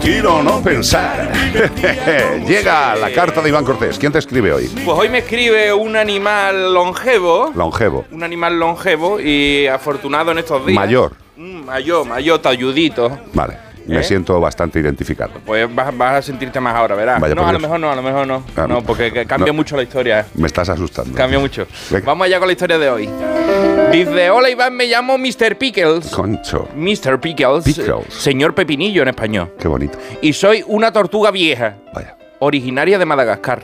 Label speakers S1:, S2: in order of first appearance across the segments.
S1: quiero no pensar. Llega la carta de Iván Cortés. ¿Quién te escribe hoy?
S2: Pues hoy me escribe un animal longevo.
S1: Longevo.
S2: Un animal longevo y afortunado en estos días.
S1: Mayor.
S2: Mm, mayor, mayor, talludito.
S1: Vale. Me
S2: ¿Eh?
S1: siento bastante identificado.
S2: Pues vas, vas a sentirte más ahora, verás.
S1: Vaya
S2: no, a lo mejor no, a lo mejor no.
S1: Ah,
S2: no, porque que cambia
S1: no.
S2: mucho la historia.
S1: Me estás asustando.
S2: Cambia mucho.
S1: Venga.
S2: Vamos allá con la historia de hoy. Dice, hola Iván, me llamo Mr. Pickles.
S1: Concho.
S2: Mr. Pickles.
S1: Pickles.
S2: Señor Pepinillo en español.
S1: Qué bonito.
S2: Y soy una tortuga vieja,
S1: Vaya.
S2: originaria de Madagascar.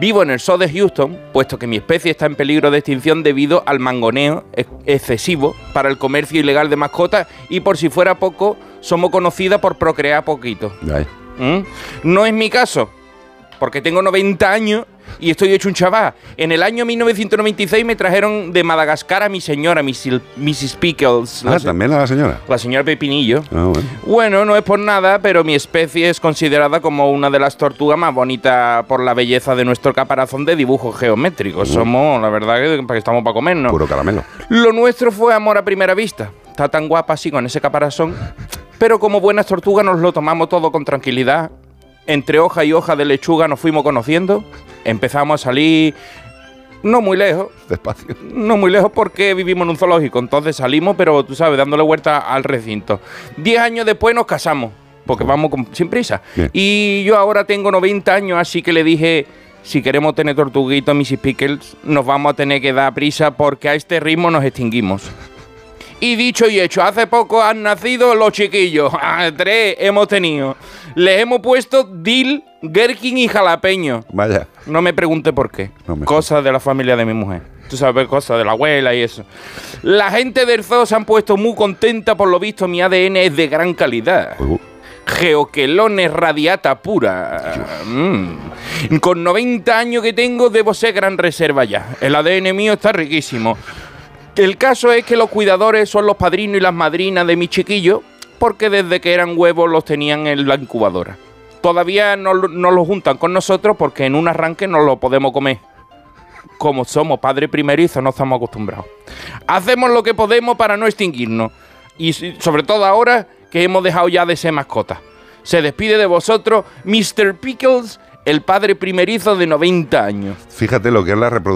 S2: Vivo en el zoo de Houston, puesto que mi especie está en peligro de extinción debido al mangoneo ex- excesivo para el comercio ilegal de mascotas y por si fuera poco, somos conocidas por procrear poquito. ¿Mm? No es mi caso, porque tengo 90 años y estoy hecho un chaval. En el año 1996 me trajeron de Madagascar a mi señora, Mrs. Pickles,
S1: Ah, también a la señora.
S2: la señora Pepinillo.
S1: Ah, bueno.
S2: Bueno, no es por nada, pero mi especie es considerada como una de las tortugas más bonitas por la belleza de nuestro caparazón de dibujos geométricos. Somos, la verdad, que que estamos para comernos.
S1: Puro caramelo.
S2: Lo nuestro fue amor a primera vista. Está tan guapa así con ese caparazón. Pero como buenas tortugas nos lo tomamos todo con tranquilidad. Entre hoja y hoja de lechuga nos fuimos conociendo. Empezamos a salir no muy lejos.
S1: Despacio.
S2: No muy lejos porque vivimos en un zoológico. Entonces salimos, pero tú sabes, dándole vuelta al recinto. Diez años después nos casamos. Porque vamos con- sin prisa.
S1: Bien.
S2: Y yo ahora tengo 90 años, así que le dije, si queremos tener tortuguitos, Mrs. Pickles, nos vamos a tener que dar prisa porque a este ritmo nos extinguimos. Y dicho y hecho, hace poco han nacido los chiquillos. Ah, Tres hemos tenido. Les hemos puesto Dil, Gherkin y Jalapeño.
S1: Vaya.
S2: No me pregunte por qué.
S1: No me
S2: cosas de la familia de mi mujer. Tú sabes, cosas de la abuela y eso. La gente del zoo se han puesto muy contenta, por lo visto mi ADN es de gran calidad.
S1: Uh,
S2: Geoquelones radiata pura. Mm. Con 90 años que tengo, debo ser gran reserva ya. El ADN mío está riquísimo. El caso es que los cuidadores son los padrinos y las madrinas de mi chiquillo, porque desde que eran huevos los tenían en la incubadora. Todavía no, lo- no lo juntan con nosotros porque en un arranque no lo podemos comer. Como somos padre primerizo, no estamos acostumbrados. Hacemos lo que podemos para no extinguirnos. Y sobre todo ahora que hemos dejado ya de ser mascotas. Se despide de vosotros Mr. Pickles, el padre primerizo de 90 años.
S1: Fíjate lo que es la reproducción.